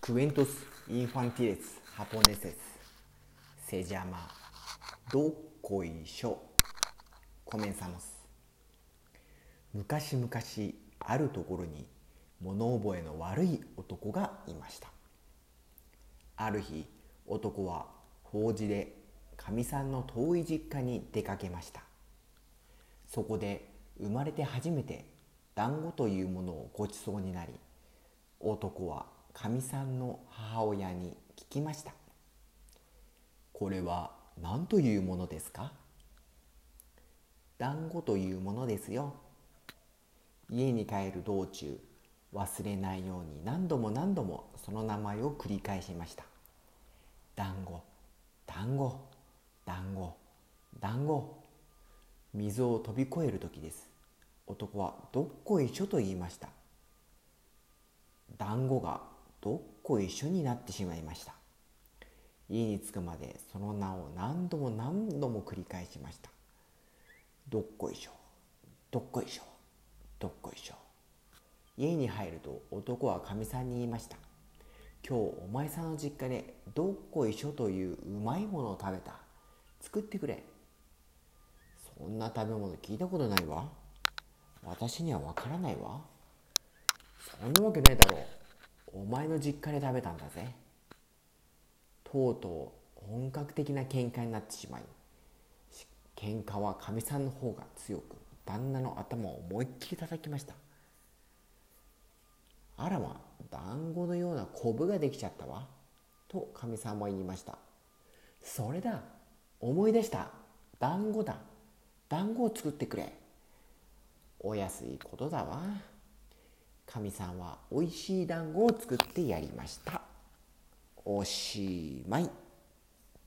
Cuentos infantiles japoneses se llama Do Koisho. Comenzamos. 昔々あるところに物覚えの悪い男がいましたある日男は法事でかみさんの遠い実家に出かけましたそこで生まれて初めて団子というものをごちそうになり男はかみさんの母親に聞きました。これは何というものですか？団子というものですよ。家に帰る道中忘れないように何度も何度もその名前を繰り返しました。団子団子団子団子。水を飛び越える時です。男はどっこいしょと言いました。団子がどっこいしょになってしまいました。家に着くまでその名を何度も何度も繰り返しました。どっこいしょどっこいしょどっこいしょ。家に入ると男はかみさんに言いました。今日お前さんの実家でどっこいしょといううまいものを食べた。作ってくれ。そんな食べ物聞いたことないわ。私にはわからないわ。そんなわけないだろう。前の実家で食べたんだぜ。とうとう本格的な喧嘩になってしまい喧嘩はかみさんの方が強く旦那の頭を思いっきり叩きました。あらま団子のようなコブができちゃったわ。とかみさんも言いました。それだ思い出した。団子だ。団子を作ってくれ。お安いことだわ。かみさんは美味しい団子を作ってやりました。おしまい。